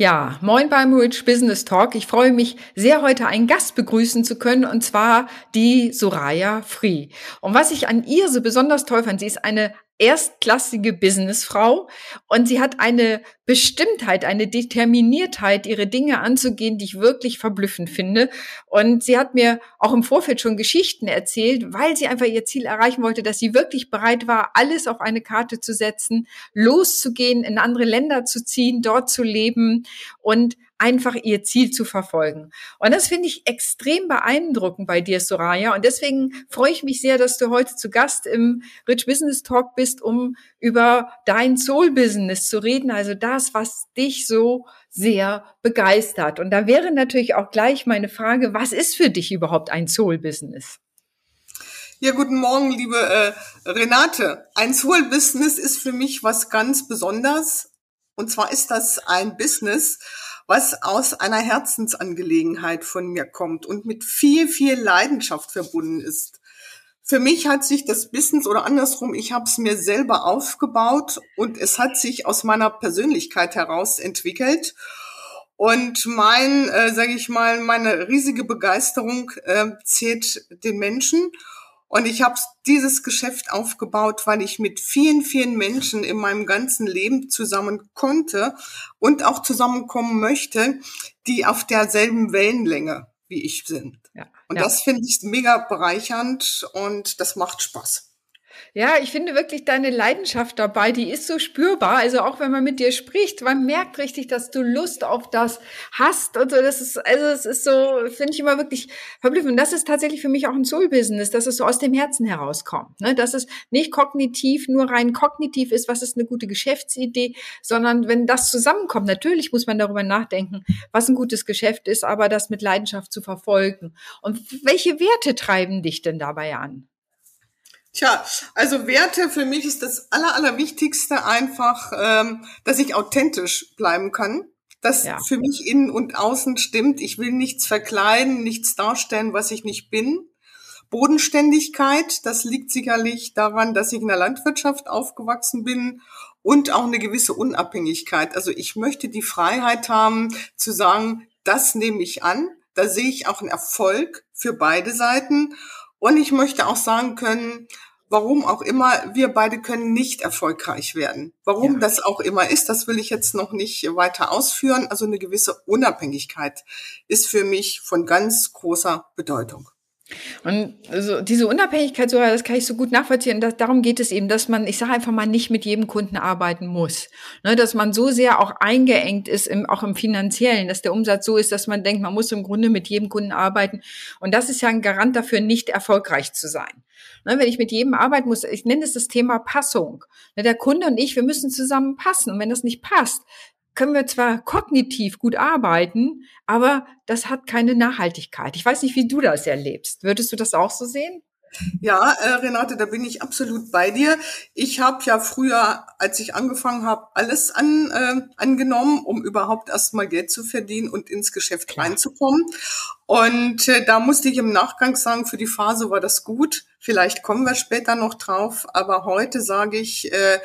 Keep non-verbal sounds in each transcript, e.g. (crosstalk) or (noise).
Ja, moin beim Rich Business Talk. Ich freue mich sehr, heute einen Gast begrüßen zu können, und zwar die Soraya Free. Und was ich an ihr so besonders toll fand, sie ist eine erstklassige Businessfrau und sie hat eine Bestimmtheit, eine Determiniertheit, ihre Dinge anzugehen, die ich wirklich verblüffend finde. Und sie hat mir auch im Vorfeld schon Geschichten erzählt, weil sie einfach ihr Ziel erreichen wollte, dass sie wirklich bereit war, alles auf eine Karte zu setzen, loszugehen, in andere Länder zu ziehen, dort zu leben und einfach ihr Ziel zu verfolgen. Und das finde ich extrem beeindruckend bei dir, Soraya. Und deswegen freue ich mich sehr, dass du heute zu Gast im Rich Business Talk bist, um über dein Soul Business zu reden. Also das, was dich so sehr begeistert. Und da wäre natürlich auch gleich meine Frage, was ist für dich überhaupt ein Soul Business? Ja, guten Morgen, liebe äh, Renate. Ein Soul Business ist für mich was ganz Besonderes. Und zwar ist das ein Business, was aus einer Herzensangelegenheit von mir kommt und mit viel, viel Leidenschaft verbunden ist. Für mich hat sich das Business oder andersrum, ich habe es mir selber aufgebaut und es hat sich aus meiner Persönlichkeit heraus entwickelt. Und mein, äh, sage ich mal, meine riesige Begeisterung äh, zählt den Menschen. Und ich habe dieses Geschäft aufgebaut, weil ich mit vielen, vielen Menschen in meinem ganzen Leben zusammen konnte und auch zusammenkommen möchte, die auf derselben Wellenlänge wie ich sind. Ja, und ja. das finde ich mega bereichernd und das macht Spaß. Ja, ich finde wirklich deine Leidenschaft dabei, die ist so spürbar. Also auch wenn man mit dir spricht, man merkt richtig, dass du Lust auf das hast und so. Das ist, also es ist so, finde ich immer wirklich verblüffend. Und das ist tatsächlich für mich auch ein Soul-Business, dass es so aus dem Herzen herauskommt. Ne? Dass es nicht kognitiv, nur rein kognitiv ist, was ist eine gute Geschäftsidee, sondern wenn das zusammenkommt, natürlich muss man darüber nachdenken, was ein gutes Geschäft ist, aber das mit Leidenschaft zu verfolgen. Und welche Werte treiben dich denn dabei an? Tja, also Werte für mich ist das Aller, Allerwichtigste einfach, ähm, dass ich authentisch bleiben kann. Dass ja. für mich innen und außen stimmt. Ich will nichts verkleiden, nichts darstellen, was ich nicht bin. Bodenständigkeit, das liegt sicherlich daran, dass ich in der Landwirtschaft aufgewachsen bin und auch eine gewisse Unabhängigkeit. Also ich möchte die Freiheit haben zu sagen, das nehme ich an. Da sehe ich auch einen Erfolg für beide Seiten. Und ich möchte auch sagen können, warum auch immer, wir beide können nicht erfolgreich werden. Warum ja. das auch immer ist, das will ich jetzt noch nicht weiter ausführen. Also eine gewisse Unabhängigkeit ist für mich von ganz großer Bedeutung. Und also diese Unabhängigkeit, das kann ich so gut nachvollziehen. Das, darum geht es eben, dass man, ich sage einfach mal, nicht mit jedem Kunden arbeiten muss. Ne, dass man so sehr auch eingeengt ist, im, auch im Finanziellen, dass der Umsatz so ist, dass man denkt, man muss im Grunde mit jedem Kunden arbeiten. Und das ist ja ein Garant dafür, nicht erfolgreich zu sein. Ne, wenn ich mit jedem arbeiten muss, ich nenne es das Thema Passung. Ne, der Kunde und ich, wir müssen zusammen passen. Und wenn das nicht passt, können wir zwar kognitiv gut arbeiten, aber das hat keine Nachhaltigkeit. Ich weiß nicht, wie du das erlebst. Würdest du das auch so sehen? Ja, äh, Renate, da bin ich absolut bei dir. Ich habe ja früher, als ich angefangen habe, alles an, äh, angenommen, um überhaupt erstmal Geld zu verdienen und ins Geschäft Klar. reinzukommen. Und äh, da musste ich im Nachgang sagen, für die Phase war das gut. Vielleicht kommen wir später noch drauf, aber heute sage ich, äh,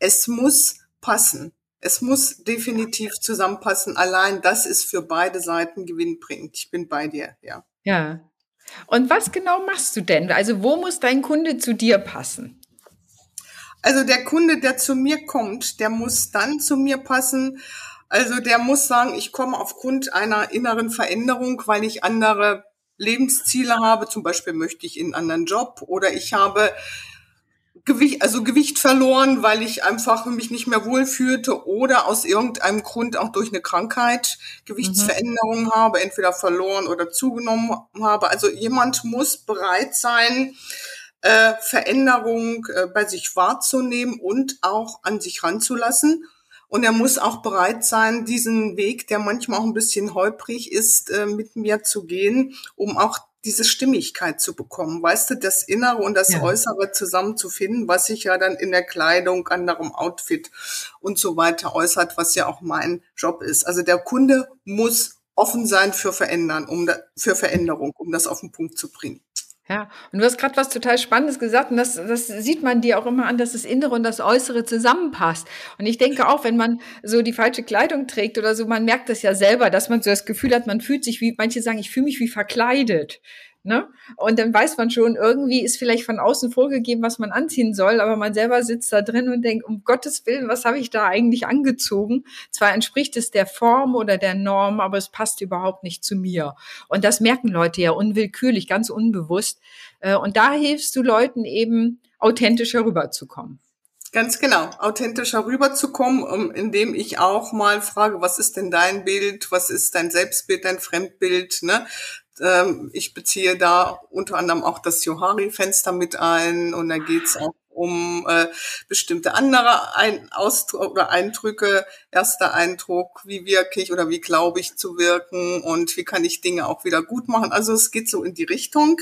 es muss passen. Es muss definitiv zusammenpassen. Allein das ist für beide Seiten gewinnbringend. Ich bin bei dir, ja. Ja. Und was genau machst du denn? Also wo muss dein Kunde zu dir passen? Also der Kunde, der zu mir kommt, der muss dann zu mir passen. Also der muss sagen, ich komme aufgrund einer inneren Veränderung, weil ich andere Lebensziele habe. Zum Beispiel möchte ich in einen anderen Job oder ich habe Gewicht, also Gewicht verloren, weil ich einfach mich nicht mehr wohlfühlte oder aus irgendeinem Grund auch durch eine Krankheit Gewichtsveränderungen mhm. habe, entweder verloren oder zugenommen habe. Also jemand muss bereit sein, äh, Veränderung äh, bei sich wahrzunehmen und auch an sich ranzulassen. Und er muss auch bereit sein, diesen Weg, der manchmal auch ein bisschen holprig ist, äh, mit mir zu gehen, um auch diese Stimmigkeit zu bekommen, weißt du, das Innere und das ja. Äußere zusammenzufinden, was sich ja dann in der Kleidung, anderem Outfit und so weiter äußert, was ja auch mein Job ist. Also der Kunde muss offen sein für verändern, um da, für Veränderung, um das auf den Punkt zu bringen. Ja, und du hast gerade was total Spannendes gesagt und das, das sieht man dir auch immer an, dass das Innere und das Äußere zusammenpasst. Und ich denke auch, wenn man so die falsche Kleidung trägt oder so, man merkt das ja selber, dass man so das Gefühl hat, man fühlt sich wie, manche sagen, ich fühle mich wie verkleidet. Ne? Und dann weiß man schon, irgendwie ist vielleicht von außen vorgegeben, was man anziehen soll, aber man selber sitzt da drin und denkt, um Gottes Willen, was habe ich da eigentlich angezogen? Zwar entspricht es der Form oder der Norm, aber es passt überhaupt nicht zu mir. Und das merken Leute ja unwillkürlich, ganz unbewusst. Äh, und da hilfst du Leuten eben, authentischer rüberzukommen. Ganz genau, authentischer rüberzukommen, indem ich auch mal frage, was ist denn dein Bild, was ist dein Selbstbild, dein Fremdbild, ne? Ähm, ich beziehe da unter anderem auch das Johari-Fenster mit ein und da geht's auch um äh, bestimmte andere ein Ausdruck oder Eindrücke. Erster Eindruck, wie wirke ich oder wie glaube ich zu wirken und wie kann ich Dinge auch wieder gut machen. Also es geht so in die Richtung.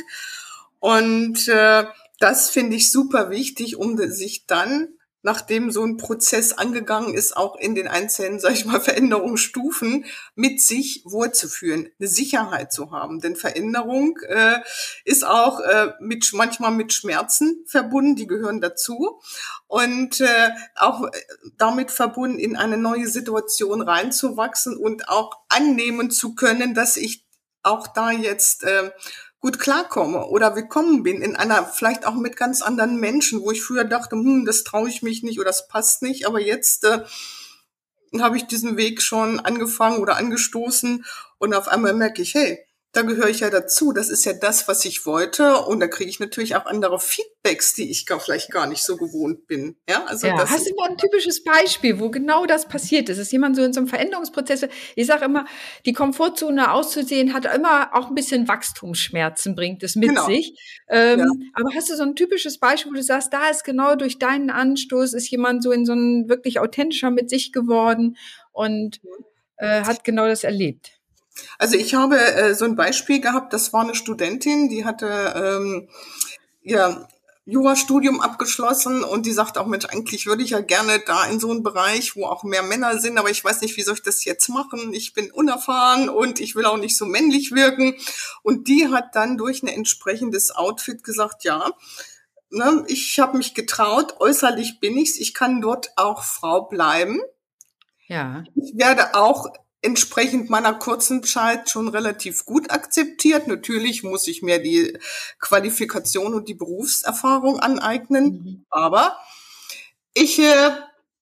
Und äh, das finde ich super wichtig, um sich dann nachdem so ein Prozess angegangen ist, auch in den einzelnen, sag ich mal, (laughs) Veränderungsstufen mit sich wohlzuführen, eine Sicherheit zu haben. Denn Veränderung äh, ist auch äh, mit manchmal mit Schmerzen verbunden, die gehören dazu und äh, auch äh, damit verbunden, in eine neue Situation reinzuwachsen und auch annehmen zu können, dass ich auch da jetzt äh, gut klarkomme oder willkommen bin in einer, vielleicht auch mit ganz anderen Menschen, wo ich früher dachte, hm, das traue ich mich nicht oder das passt nicht, aber jetzt äh, habe ich diesen Weg schon angefangen oder angestoßen und auf einmal merke ich, hey, da gehöre ich ja dazu. Das ist ja das, was ich wollte. Und da kriege ich natürlich auch andere Feedbacks, die ich gar, vielleicht gar nicht so gewohnt bin. Ja, also ja, das hast du mal ein typisches Beispiel, wo genau das passiert ist? Ist jemand so in so einem Veränderungsprozess? Ich sage immer, die Komfortzone auszusehen hat immer auch ein bisschen Wachstumsschmerzen, bringt es mit genau. sich. Ähm, ja. Aber hast du so ein typisches Beispiel, wo du sagst, da ist genau durch deinen Anstoß ist jemand so in so ein wirklich authentischer mit sich geworden und äh, hat genau das erlebt? Also ich habe äh, so ein Beispiel gehabt, das war eine Studentin, die hatte ähm, ihr Jurastudium abgeschlossen und die sagt auch, Mensch, eigentlich würde ich ja gerne da in so einen Bereich, wo auch mehr Männer sind, aber ich weiß nicht, wie soll ich das jetzt machen? Ich bin unerfahren und ich will auch nicht so männlich wirken. Und die hat dann durch ein entsprechendes Outfit gesagt, ja, ne, ich habe mich getraut, äußerlich bin ich's, ich kann dort auch Frau bleiben. Ja. Ich werde auch entsprechend meiner kurzen Zeit schon relativ gut akzeptiert. Natürlich muss ich mir die Qualifikation und die Berufserfahrung aneignen, mhm. aber ich äh,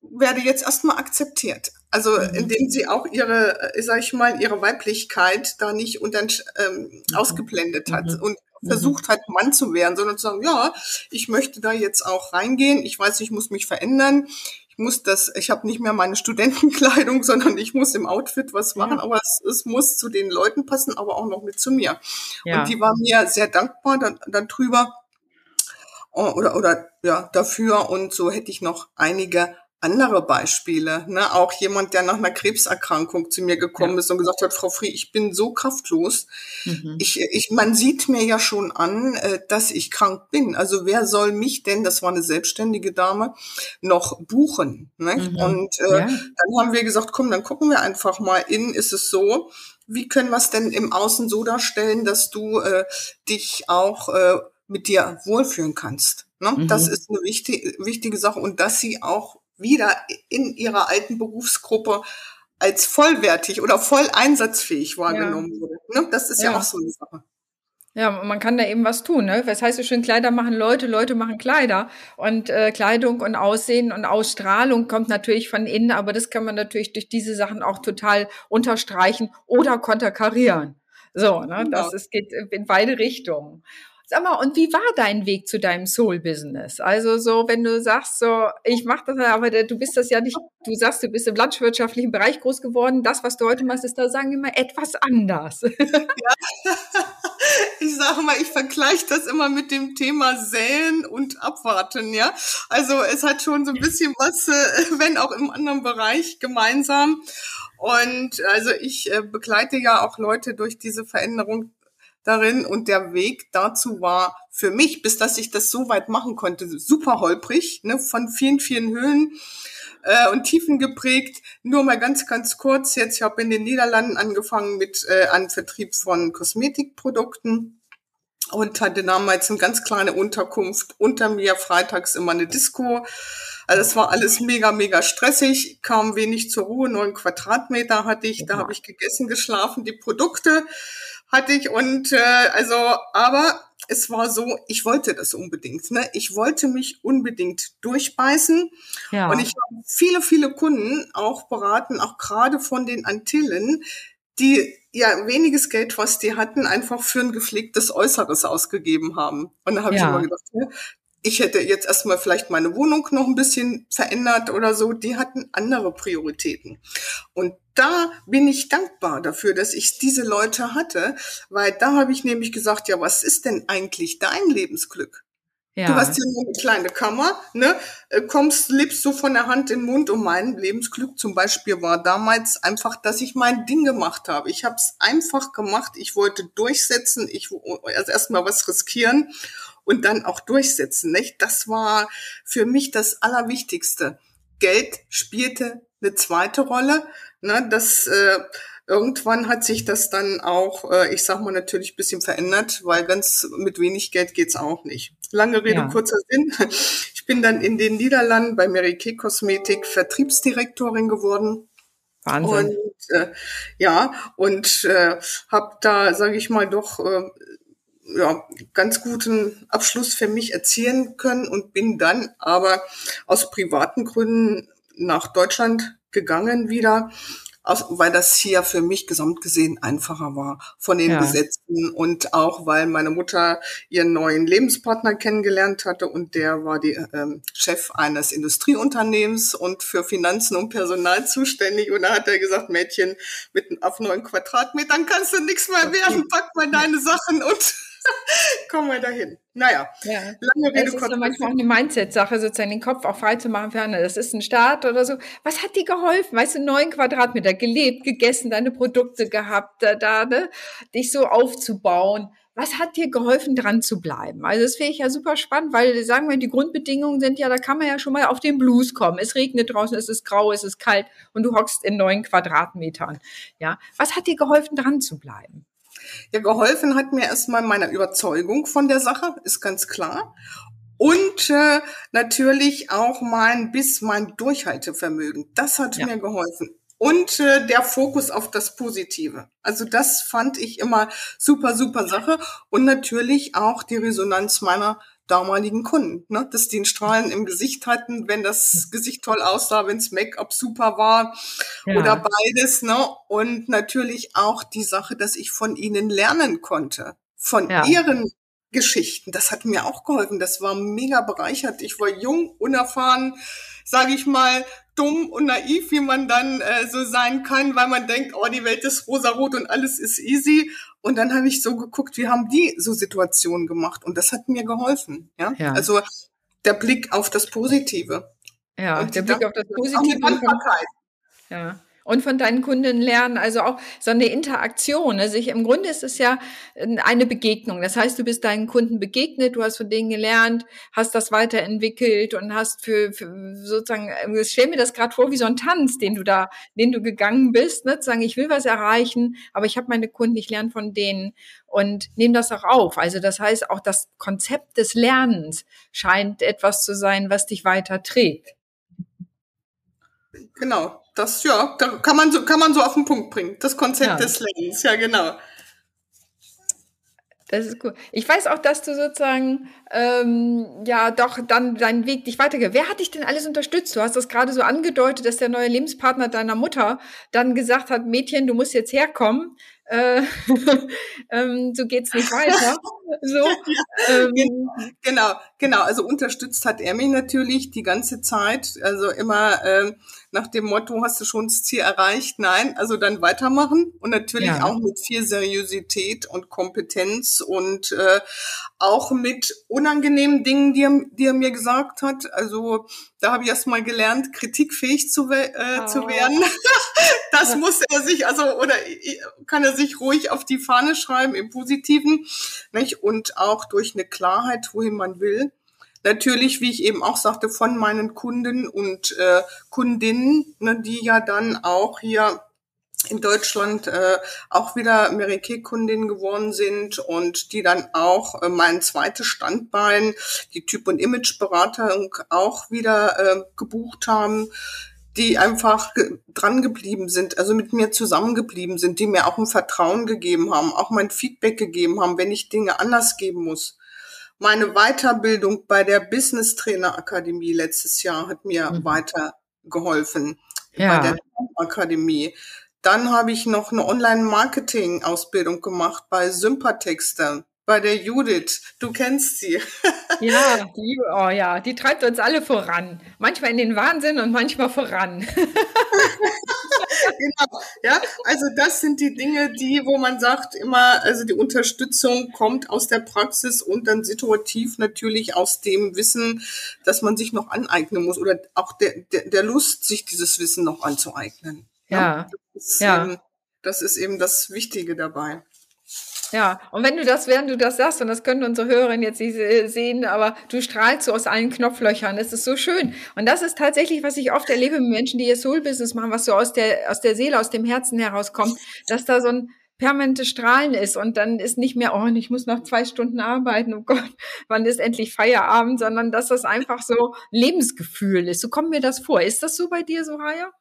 werde jetzt erstmal akzeptiert. Also mhm. indem sie auch ihre, äh, sag ich mal, ihre Weiblichkeit da nicht unter, ähm, mhm. ausgeblendet hat mhm. und mhm. versucht hat, Mann zu werden, sondern zu sagen, ja, ich möchte da jetzt auch reingehen, ich weiß, ich muss mich verändern, muss das, ich habe nicht mehr meine Studentenkleidung, (laughs) sondern ich muss im Outfit was machen, ja. aber es, es, muss zu den Leuten passen, aber auch noch mit zu mir. Ja. Und die war mir sehr dankbar dann, dann drüber oder, oder ja, dafür. Und so hätte ich noch einige andere Beispiele. Ne? Auch jemand, der nach einer Krebserkrankung zu mir gekommen ja. ist und gesagt hat, Frau Frie, ich bin so kraftlos. Mhm. Ich, ich, man sieht mir ja schon an, äh, dass ich krank bin. Also wer soll mich denn, das war eine selbstständige Dame, noch buchen? Ne? Mhm. Und äh, ja. dann haben wir gesagt, komm, dann gucken wir einfach mal in, ist es so, wie können wir es denn im Außen so darstellen, dass du äh, dich auch äh, mit dir wohlfühlen kannst? Ne? Mhm. Das ist eine wichtige, wichtige Sache und dass sie auch wieder in ihrer alten Berufsgruppe als vollwertig oder voll einsatzfähig wahrgenommen ja. wurde. Ne? Das ist ja. ja. auch so eine Sache. Ja, man kann da eben was tun. Ne? Was heißt so schön, Kleider machen Leute, Leute machen Kleider. Und äh, Kleidung und Aussehen und Ausstrahlung kommt natürlich von innen, aber das kann man natürlich durch diese Sachen auch total unterstreichen oder konterkarieren. So, ne? Genau. Das es geht in beide Richtungen. Sag mal, und wie war dein Weg zu deinem Soul-Business? Also so, wenn du sagst, so, ich mache das, aber du bist das ja nicht, du sagst, du bist im landwirtschaftlichen Bereich groß geworden. Das, was du heute machst, ist da, sagen wir mal, etwas anders. Ja. (laughs) Ich sage mal, ich vergleiche das immer mit dem Thema Säen und Abwarten, ja. Also es hat schon so ein bisschen was, äh, wenn auch im anderen Bereich gemeinsam. Und also ich äh, begleite ja auch Leute durch diese Veränderung darin und der Weg dazu war für mich, bis dass ich das so weit machen konnte, super holprig, ne, von vielen, vielen Höhen äh, und Tiefen geprägt. Nur mal ganz, ganz kurz jetzt, ich habe in den Niederlanden angefangen mit äh, einem Vertrieb von Kosmetikprodukten und hatte damals eine ganz kleine Unterkunft. Unter mir freitags immer eine Disco. Also es war alles mega, mega stressig, kam wenig zur Ruhe, neun Quadratmeter hatte ich, da habe ich gegessen, geschlafen, die Produkte hatte ich und äh, also, aber es war so, ich wollte das unbedingt. Ne? Ich wollte mich unbedingt durchbeißen. Ja. Und ich habe viele, viele Kunden auch beraten, auch gerade von den Antillen, die ja weniges Geld, was die hatten, einfach für ein gepflegtes Äußeres ausgegeben haben. Und da habe ja. ich immer gedacht, ich hätte jetzt erstmal vielleicht meine Wohnung noch ein bisschen verändert oder so. Die hatten andere Prioritäten. Und da bin ich dankbar dafür, dass ich diese Leute hatte, weil da habe ich nämlich gesagt, ja, was ist denn eigentlich dein Lebensglück? Ja. Du hast hier nur eine kleine Kammer, ne? Äh, kommst, lebst so von der Hand in den Mund. Und mein Lebensglück zum Beispiel war damals einfach, dass ich mein Ding gemacht habe. Ich habe es einfach gemacht. Ich wollte durchsetzen. Ich also erstmal was riskieren und dann auch durchsetzen. Nicht? Das war für mich das Allerwichtigste. Geld spielte eine zweite Rolle. Ne? Das äh, Irgendwann hat sich das dann auch, äh, ich sag mal, natürlich ein bisschen verändert, weil ganz mit wenig Geld geht's auch nicht. Lange Rede, ja. kurzer Sinn. Ich bin dann in den Niederlanden bei Mary Kay Kosmetik Vertriebsdirektorin geworden. Wahnsinn. Und äh, ja, und äh, habe da, sage ich mal, doch äh, ja, ganz guten Abschluss für mich erzielen können und bin dann aber aus privaten Gründen nach Deutschland gegangen wieder weil das hier für mich gesamt gesehen einfacher war von den ja. Gesetzen und auch weil meine Mutter ihren neuen Lebenspartner kennengelernt hatte und der war die ähm, Chef eines Industrieunternehmens und für Finanzen und Personal zuständig und da hat er gesagt, Mädchen, mit auf neun Quadratmetern kannst du nichts mehr werden, pack mal deine Sachen und (laughs) kommen wir dahin. Naja, ja. lange Rede. Das ist manchmal auch eine Mindset-Sache, sozusagen den Kopf auch frei zu machen für andere. Das ist ein Start oder so. Was hat dir geholfen? Weißt du, neun Quadratmeter gelebt, gegessen, deine Produkte gehabt, da, da ne? dich so aufzubauen. Was hat dir geholfen, dran zu bleiben? Also das finde ich ja super spannend, weil sagen wir, die Grundbedingungen sind ja, da kann man ja schon mal auf den Blues kommen. Es regnet draußen, es ist grau, es ist kalt und du hockst in neun Quadratmetern. Ja, was hat dir geholfen, dran zu bleiben? Ja, geholfen hat mir erstmal meine Überzeugung von der Sache, ist ganz klar. Und äh, natürlich auch mein bis mein Durchhaltevermögen. Das hat ja. mir geholfen. Und äh, der Fokus auf das Positive. Also das fand ich immer super, super Sache. Und natürlich auch die Resonanz meiner damaligen Kunden, ne? dass die einen Strahlen im Gesicht hatten, wenn das Gesicht toll aussah, wenns Make-up super war ja. oder beides. Ne? Und natürlich auch die Sache, dass ich von ihnen lernen konnte, von ja. ihren Geschichten. Das hat mir auch geholfen. Das war mega bereichert. Ich war jung, unerfahren, sage ich mal, dumm und naiv, wie man dann äh, so sein kann, weil man denkt, oh, die Welt ist rosarot und alles ist easy. Und dann habe ich so geguckt, wie haben die so Situationen gemacht? Und das hat mir geholfen. Ja, ja. also der Blick auf das Positive. Ja, und der Blick auf das Positive. Ja und von deinen Kunden lernen. Also auch so eine Interaktion. Also ich, im Grunde ist es ja äh, eine Begegnung. Das heißt, du bist deinen Kunden begegnet, du hast von denen gelernt, hast das weiterentwickelt und hast für, für sozusagen, äh, ich stell mir das gerade vor wie so ein Tanz, den du da, den du gegangen bist, ne? zu sagen, ich will was erreichen, aber ich habe meine Kunden, ich lerne von denen und nehme das auch auf. Also das heißt, auch das Konzept des Lernens scheint etwas zu sein, was dich weiter trägt. Genau, das, ja, da kann man so, kann man so auf den Punkt bringen. Das Konzept ja. des Lernens, ja, genau. Das ist cool. Ich weiß auch, dass du sozusagen ähm, ja doch dann deinen Weg dich weitergeht. Wer hat dich denn alles unterstützt? Du hast das gerade so angedeutet, dass der neue Lebenspartner deiner Mutter dann gesagt hat, Mädchen, du musst jetzt herkommen. Äh, (laughs) ähm, so geht's nicht weiter. (laughs) so, (laughs) ähm, genau, genau. Also unterstützt hat er mich natürlich die ganze Zeit. Also immer ähm, nach dem Motto, hast du schon das Ziel erreicht? Nein, also dann weitermachen und natürlich ja. auch mit viel Seriosität und Kompetenz und äh, auch mit unangenehmen Dingen, die er, die er mir gesagt hat. Also da habe ich erst mal gelernt, kritikfähig zu, äh, oh. zu werden. (laughs) das muss er sich, also oder kann er sich ruhig auf die Fahne schreiben im Positiven, nicht? Und auch durch eine Klarheit, wohin man will. Natürlich, wie ich eben auch sagte, von meinen Kunden und äh, Kundinnen, ne, die ja dann auch hier in Deutschland äh, auch wieder Mary Kay Kundin geworden sind und die dann auch äh, mein zweites Standbein, die Typ- und Imageberatung auch wieder äh, gebucht haben, die einfach dran geblieben sind, also mit mir zusammengeblieben sind, die mir auch ein Vertrauen gegeben haben, auch mein Feedback gegeben haben, wenn ich Dinge anders geben muss. Meine Weiterbildung bei der Business Trainer Akademie letztes Jahr hat mir mhm. weitergeholfen. Ja. Bei der Akademie dann habe ich noch eine Online-Marketing-Ausbildung gemacht bei Sympatexter, bei der Judith. Du kennst sie. (laughs) Ja, die, oh ja, die treibt uns alle voran. Manchmal in den Wahnsinn und manchmal voran. (laughs) genau, ja, also das sind die Dinge, die, wo man sagt immer, also die Unterstützung kommt aus der Praxis und dann situativ natürlich aus dem Wissen, dass man sich noch aneignen muss oder auch der, der, der Lust, sich dieses Wissen noch anzueignen. Ja. ja. Das ist, ja. Eben, das ist eben das Wichtige dabei. Ja, und wenn du das, während du das sagst, und das können unsere Hörerinnen jetzt nicht sehen, aber du strahlst so aus allen Knopflöchern, das ist so schön. Und das ist tatsächlich, was ich oft erlebe mit Menschen, die ihr Soul-Business machen, was so aus der, aus der Seele, aus dem Herzen herauskommt, dass da so ein permanentes Strahlen ist und dann ist nicht mehr, oh, ich muss noch zwei Stunden arbeiten, oh Gott, (laughs) wann ist endlich Feierabend, sondern dass das einfach so Lebensgefühl ist. So kommt mir das vor. Ist das so bei dir, Soraya?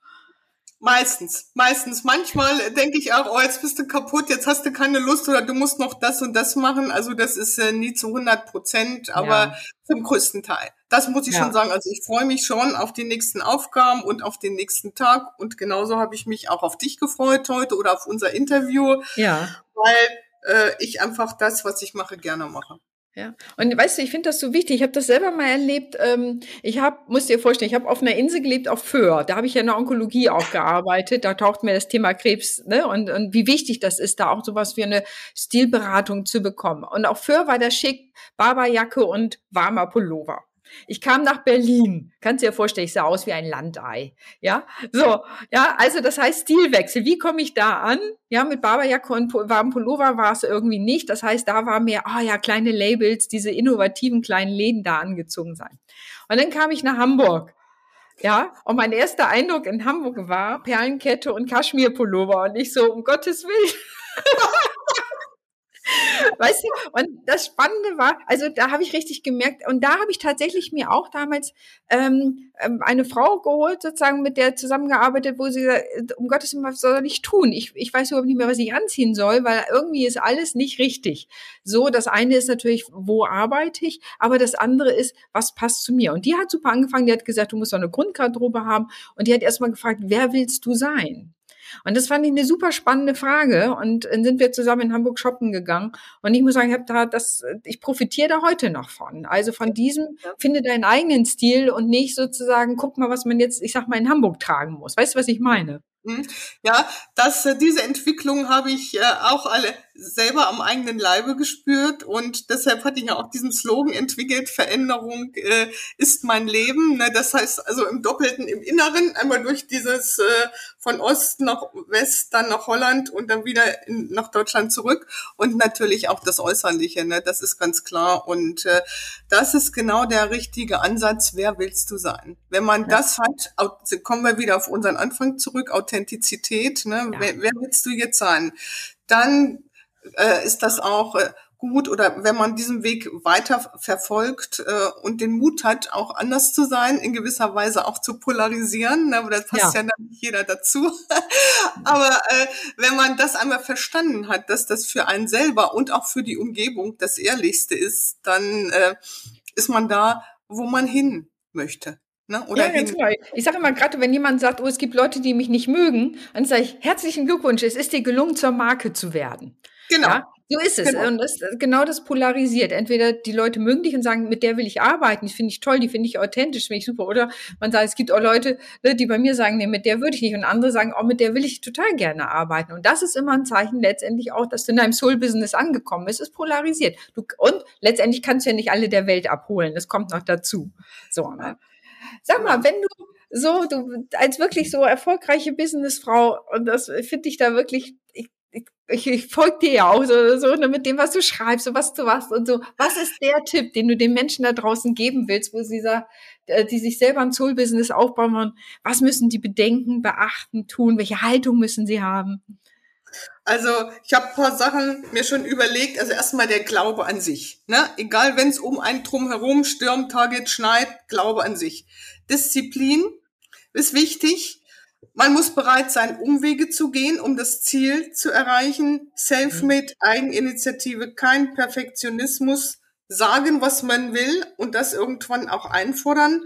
Meistens, meistens. Manchmal denke ich auch, oh, jetzt bist du kaputt, jetzt hast du keine Lust oder du musst noch das und das machen. Also das ist äh, nie zu 100 Prozent, aber ja. zum größten Teil. Das muss ich ja. schon sagen. Also ich freue mich schon auf die nächsten Aufgaben und auf den nächsten Tag. Und genauso habe ich mich auch auf dich gefreut heute oder auf unser Interview. Ja. Weil äh, ich einfach das, was ich mache, gerne mache. Ja, und weißt du, ich finde das so wichtig. Ich habe das selber mal erlebt. Ähm, ich habe, muss dir vorstellen, ich habe auf einer Insel gelebt auf Föhr. Da habe ich ja in der Onkologie auch gearbeitet. Da taucht mir das Thema Krebs ne? und, und wie wichtig das ist, da auch sowas wie eine Stilberatung zu bekommen. Und auf Föhr war der schick Barberjacke und warmer Pullover. Ich kam nach Berlin. Kannst dir vorstellen, ich sah aus wie ein Landei. Ja, so, ja, also das heißt Stilwechsel. Wie komme ich da an? Ja, mit Barberjacke und warmem Pullover war es irgendwie nicht. Das heißt, da war mehr, ah oh ja, kleine Labels, diese innovativen kleinen Läden da angezogen sein. Und dann kam ich nach Hamburg. Ja, und mein erster Eindruck in Hamburg war Perlenkette und Kaschmirpullover und ich so, um Gottes Willen. (laughs) Weißt du, und das Spannende war, also da habe ich richtig gemerkt, und da habe ich tatsächlich mir auch damals ähm, ähm, eine Frau geholt, sozusagen, mit der zusammengearbeitet, wo sie gesagt, um Gottes Willen, was soll ich tun? Ich, ich weiß überhaupt nicht mehr, was ich anziehen soll, weil irgendwie ist alles nicht richtig. So, das eine ist natürlich, wo arbeite ich, aber das andere ist, was passt zu mir? Und die hat super angefangen, die hat gesagt, du musst doch eine Grundgarderobe haben, und die hat erstmal gefragt, wer willst du sein? Und das fand ich eine super spannende Frage. Und dann sind wir zusammen in Hamburg shoppen gegangen. Und ich muss sagen, ich habe da das, ich profitiere da heute noch von. Also von diesem, finde deinen eigenen Stil und nicht sozusagen, guck mal, was man jetzt, ich sag mal, in Hamburg tragen muss. Weißt du, was ich meine? Hm? Ja, das, äh, diese Entwicklung habe ich äh, auch alle selber am eigenen Leibe gespürt und deshalb hatte ich ja auch diesen Slogan entwickelt, Veränderung äh, ist mein Leben. Ne? Das heißt also im Doppelten, im Inneren, einmal durch dieses äh, von Ost nach West, dann nach Holland und dann wieder in, nach Deutschland zurück und natürlich auch das Äußerliche, ne? das ist ganz klar und äh, das ist genau der richtige Ansatz, wer willst du sein? Wenn man ja. das hat, kommen wir wieder auf unseren Anfang zurück, Authentizität, ne? Ja. Wer, wer willst du jetzt sein? Dann äh, ist das auch äh, gut oder wenn man diesen Weg weiter verfolgt äh, und den Mut hat, auch anders zu sein, in gewisser Weise auch zu polarisieren, ne, aber das passt ja, ja nicht jeder dazu. (laughs) aber äh, wenn man das einmal verstanden hat, dass das für einen selber und auch für die Umgebung das Ehrlichste ist, dann äh, ist man da, wo man hin möchte. Ne? Oder ja, genau. Ich sage immer, gerade wenn jemand sagt, oh, es gibt Leute, die mich nicht mögen, dann sage ich, herzlichen Glückwunsch, es ist dir gelungen, zur Marke zu werden. Genau. Ja? So ist es. Genau. Und das, genau das polarisiert. Entweder die Leute mögen dich und sagen, mit der will ich arbeiten, die finde ich toll, die finde ich authentisch, finde ich super. Oder man sagt, es gibt auch Leute, ne, die bei mir sagen, nee, mit der würde ich nicht. Und andere sagen, oh, mit der will ich total gerne arbeiten. Und das ist immer ein Zeichen letztendlich auch, dass du in deinem Soul-Business angekommen bist. Es ist polarisiert. Du, und letztendlich kannst du ja nicht alle der Welt abholen. Das kommt noch dazu. So, ne? Sag mal, wenn du so, du als wirklich so erfolgreiche Businessfrau, und das finde ich da wirklich, ich ich, ich folge dir ja auch so, so ne, mit dem, was du schreibst und was du machst und so. Was ist der Tipp, den du den Menschen da draußen geben willst, wo sie sagt, äh, die sich selber ein Soul-Business aufbauen wollen? Was müssen die bedenken, beachten, tun? Welche Haltung müssen sie haben? Also ich habe paar Sachen mir schon überlegt. Also erstmal der Glaube an sich. Ne? Egal, wenn es um einen drumherum stürmt, Target schneit, Glaube an sich. Disziplin ist wichtig. Man muss bereit sein, Umwege zu gehen, um das Ziel zu erreichen. Selfmade, Eigeninitiative, kein Perfektionismus. Sagen, was man will und das irgendwann auch einfordern.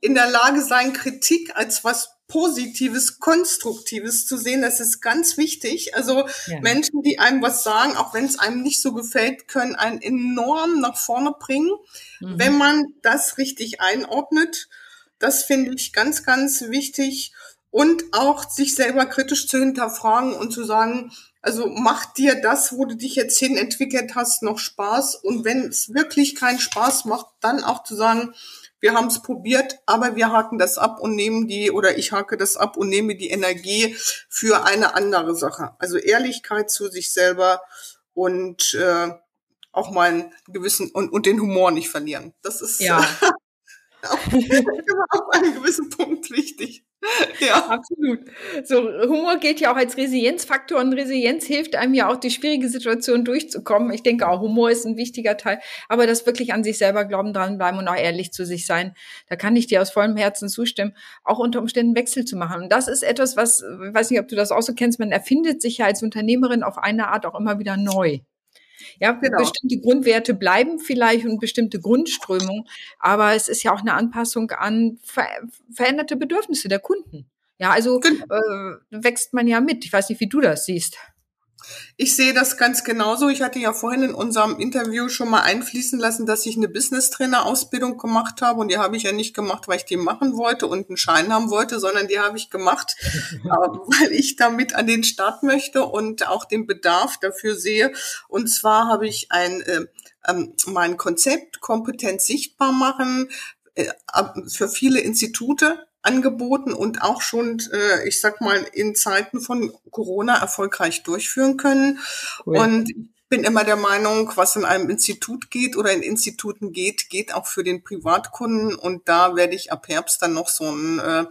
In der Lage sein, Kritik als was Positives, Konstruktives zu sehen. Das ist ganz wichtig. Also ja. Menschen, die einem was sagen, auch wenn es einem nicht so gefällt, können einen enorm nach vorne bringen, mhm. wenn man das richtig einordnet. Das finde ich ganz, ganz wichtig und auch sich selber kritisch zu hinterfragen und zu sagen, also macht dir das, wo du dich jetzt hin entwickelt hast, noch Spaß? Und wenn es wirklich keinen Spaß macht, dann auch zu sagen, wir haben es probiert, aber wir haken das ab und nehmen die, oder ich hake das ab und nehme die Energie für eine andere Sache. Also Ehrlichkeit zu sich selber und äh, auch mal einen gewissen und, und den Humor nicht verlieren. Das ist ja. (laughs) auf, auf (laughs) einem gewissen Punkt wichtig. Ja, absolut. So, Humor geht ja auch als Resilienzfaktor und Resilienz hilft einem ja auch, die schwierige Situation durchzukommen. Ich denke auch, Humor ist ein wichtiger Teil, aber das wirklich an sich selber glauben, dranbleiben und auch ehrlich zu sich sein. Da kann ich dir aus vollem Herzen zustimmen, auch unter Umständen Wechsel zu machen. Und das ist etwas, was, ich weiß nicht, ob du das auch so kennst, man erfindet sich ja als Unternehmerin auf eine Art auch immer wieder neu. Ja, genau. bestimmte Grundwerte bleiben vielleicht und bestimmte Grundströmungen, aber es ist ja auch eine Anpassung an ver veränderte Bedürfnisse der Kunden. Ja, also äh, wächst man ja mit. Ich weiß nicht, wie du das siehst. Ich sehe das ganz genauso. Ich hatte ja vorhin in unserem Interview schon mal einfließen lassen, dass ich eine Business-Trainer-Ausbildung gemacht habe. Und die habe ich ja nicht gemacht, weil ich die machen wollte und einen Schein haben wollte, sondern die habe ich gemacht, (laughs) äh, weil ich damit an den Start möchte und auch den Bedarf dafür sehe. Und zwar habe ich ein, äh, ähm, mein Konzept Kompetenz sichtbar machen äh, für viele Institute angeboten und auch schon, äh, ich sag mal, in Zeiten von Corona erfolgreich durchführen können. Cool. Und bin immer der Meinung, was in einem Institut geht oder in Instituten geht, geht auch für den Privatkunden. Und da werde ich ab Herbst dann noch so einen, äh,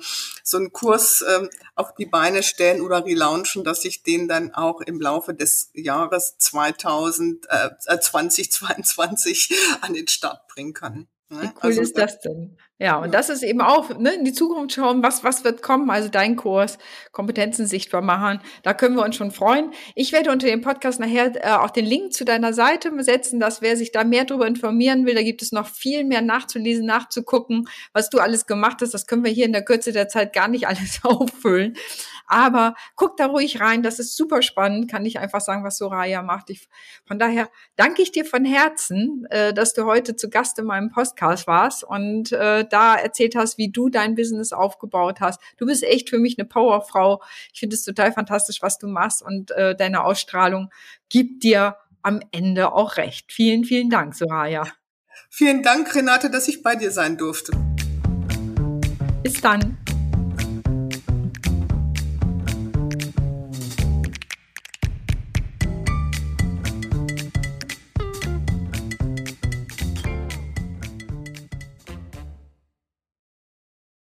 so einen Kurs äh, auf die Beine stellen oder relaunchen, dass ich den dann auch im Laufe des Jahres 2000, äh, 2022 (laughs) an den Start bringen kann. Ne? Wie cool also, ist das denn? Ja, und das ist eben auch, ne, in die Zukunft schauen, was, was wird kommen, also dein Kurs, Kompetenzen sichtbar machen, da können wir uns schon freuen. Ich werde unter dem Podcast nachher äh, auch den Link zu deiner Seite setzen, dass wer sich da mehr darüber informieren will, da gibt es noch viel mehr nachzulesen, nachzugucken, was du alles gemacht hast, das können wir hier in der Kürze der Zeit gar nicht (laughs) alles auffüllen. Aber guck da ruhig rein, das ist super spannend, kann ich einfach sagen, was Soraya macht. Ich, von daher danke ich dir von Herzen, äh, dass du heute zu Gast in meinem Podcast warst und äh, da erzählt hast, wie du dein Business aufgebaut hast. Du bist echt für mich eine Powerfrau. Ich finde es total fantastisch, was du machst und äh, deine Ausstrahlung gibt dir am Ende auch recht. Vielen, vielen Dank, Soraya. Vielen Dank, Renate, dass ich bei dir sein durfte. Bis dann.